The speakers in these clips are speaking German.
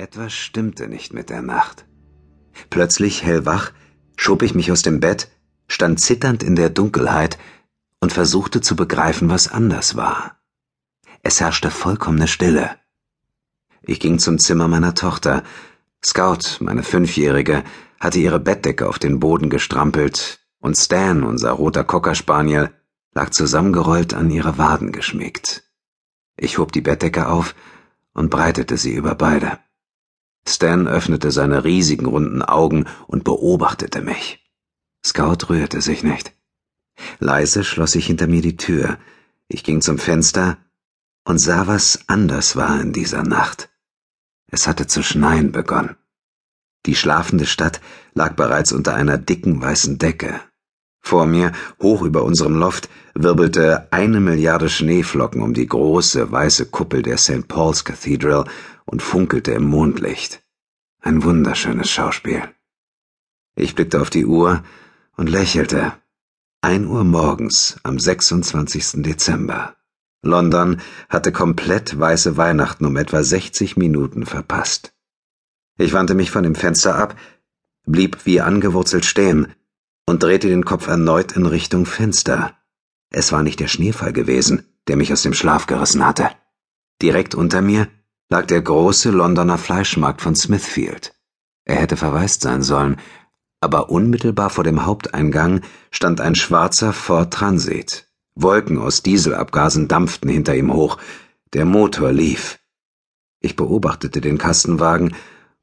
Etwas stimmte nicht mit der Nacht. Plötzlich hellwach schob ich mich aus dem Bett, stand zitternd in der Dunkelheit und versuchte zu begreifen, was anders war. Es herrschte vollkommene Stille. Ich ging zum Zimmer meiner Tochter. Scout, meine Fünfjährige, hatte ihre Bettdecke auf den Boden gestrampelt und Stan, unser roter Cockerspaniel, lag zusammengerollt an ihre Waden geschmiegt. Ich hob die Bettdecke auf und breitete sie über beide. Stan öffnete seine riesigen runden Augen und beobachtete mich. Scout rührte sich nicht. Leise schloss ich hinter mir die Tür. Ich ging zum Fenster und sah, was anders war in dieser Nacht. Es hatte zu schneien begonnen. Die schlafende Stadt lag bereits unter einer dicken weißen Decke. Vor mir, hoch über unserem Loft, wirbelte eine Milliarde Schneeflocken um die große weiße Kuppel der St. Paul's Cathedral und funkelte im Mondlicht. Ein wunderschönes Schauspiel. Ich blickte auf die Uhr und lächelte. Ein Uhr morgens am 26. Dezember. London hatte komplett weiße Weihnachten um etwa 60 Minuten verpasst. Ich wandte mich von dem Fenster ab, blieb wie angewurzelt stehen und drehte den Kopf erneut in Richtung Fenster. Es war nicht der Schneefall gewesen, der mich aus dem Schlaf gerissen hatte. Direkt unter mir lag der große Londoner Fleischmarkt von Smithfield. Er hätte verwaist sein sollen, aber unmittelbar vor dem Haupteingang stand ein schwarzer Ford Transit. Wolken aus Dieselabgasen dampften hinter ihm hoch, der Motor lief. Ich beobachtete den Kastenwagen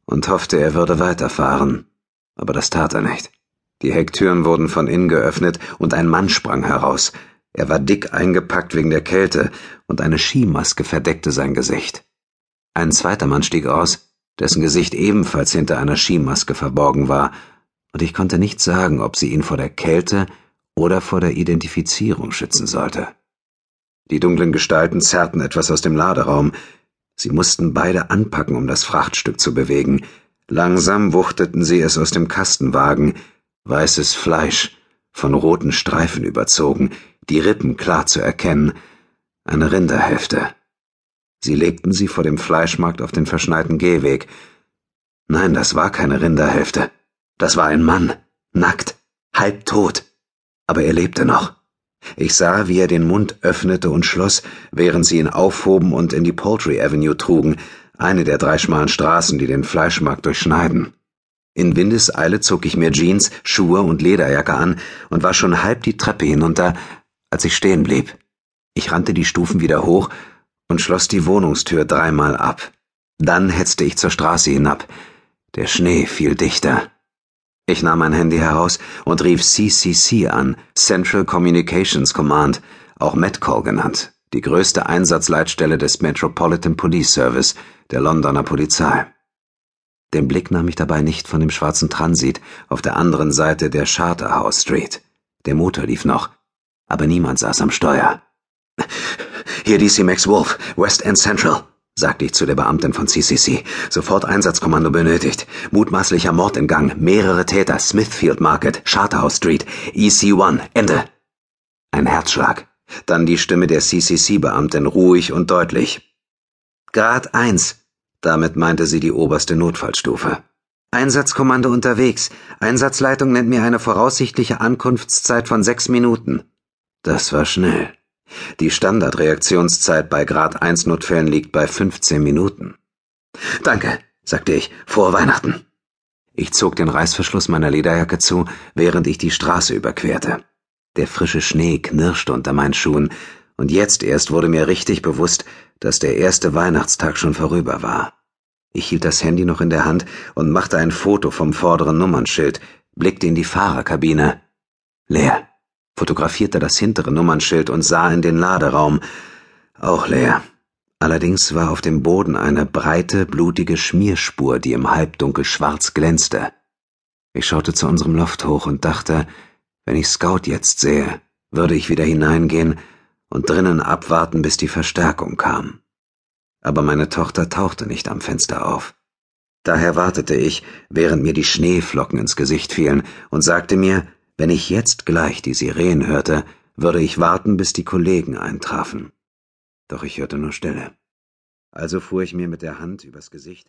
und hoffte, er würde weiterfahren, aber das tat er nicht. Die Hecktüren wurden von innen geöffnet und ein Mann sprang heraus. Er war dick eingepackt wegen der Kälte und eine Skimaske verdeckte sein Gesicht. Ein zweiter Mann stieg aus, dessen Gesicht ebenfalls hinter einer Skimaske verborgen war, und ich konnte nicht sagen, ob sie ihn vor der Kälte oder vor der Identifizierung schützen sollte. Die dunklen Gestalten zerrten etwas aus dem Laderaum. Sie mussten beide anpacken, um das Frachtstück zu bewegen. Langsam wuchteten sie es aus dem Kastenwagen. Weißes Fleisch, von roten Streifen überzogen, die Rippen klar zu erkennen. Eine Rinderhälfte. Sie legten sie vor dem Fleischmarkt auf den verschneiten Gehweg. Nein, das war keine Rinderhälfte. Das war ein Mann, nackt, halbtot. Aber er lebte noch. Ich sah, wie er den Mund öffnete und schloss, während sie ihn aufhoben und in die Poultry Avenue trugen, eine der drei schmalen Straßen, die den Fleischmarkt durchschneiden. In Windeseile zog ich mir Jeans, Schuhe und Lederjacke an und war schon halb die Treppe hinunter, als ich stehen blieb. Ich rannte die Stufen wieder hoch und schloss die Wohnungstür dreimal ab. Dann hetzte ich zur Straße hinab. Der Schnee fiel dichter. Ich nahm mein Handy heraus und rief CCC an, Central Communications Command, auch Metcall genannt, die größte Einsatzleitstelle des Metropolitan Police Service, der Londoner Polizei. Den Blick nahm ich dabei nicht von dem schwarzen Transit auf der anderen Seite der Charterhouse Street. Der Motor lief noch, aber niemand saß am Steuer. Hier DC Max Wolf, West End Central, sagte ich zu der Beamtin von CCC. Sofort Einsatzkommando benötigt. Mutmaßlicher Mord im Gang, mehrere Täter, Smithfield Market, Charterhouse Street, EC1, Ende. Ein Herzschlag. Dann die Stimme der CCC-Beamtin ruhig und deutlich. Grad 1. Damit meinte sie die oberste Notfallstufe. Einsatzkommando unterwegs. Einsatzleitung nennt mir eine voraussichtliche Ankunftszeit von sechs Minuten. Das war schnell. Die Standardreaktionszeit bei Grad 1 Notfällen liegt bei 15 Minuten. Danke, sagte ich, vor Weihnachten. Ich zog den Reißverschluss meiner Lederjacke zu, während ich die Straße überquerte. Der frische Schnee knirschte unter meinen Schuhen, und jetzt erst wurde mir richtig bewusst, dass der erste Weihnachtstag schon vorüber war. Ich hielt das Handy noch in der Hand und machte ein Foto vom vorderen Nummernschild, blickte in die Fahrerkabine. Leer fotografierte das hintere Nummernschild und sah in den Laderaum. Auch leer. Allerdings war auf dem Boden eine breite, blutige Schmierspur, die im Halbdunkel schwarz glänzte. Ich schaute zu unserem Loft hoch und dachte, wenn ich Scout jetzt sähe, würde ich wieder hineingehen und drinnen abwarten, bis die Verstärkung kam. Aber meine Tochter tauchte nicht am Fenster auf. Daher wartete ich, während mir die Schneeflocken ins Gesicht fielen, und sagte mir, wenn ich jetzt gleich die Sirenen hörte, würde ich warten, bis die Kollegen eintrafen. Doch ich hörte nur Stille. Also fuhr ich mir mit der Hand übers Gesicht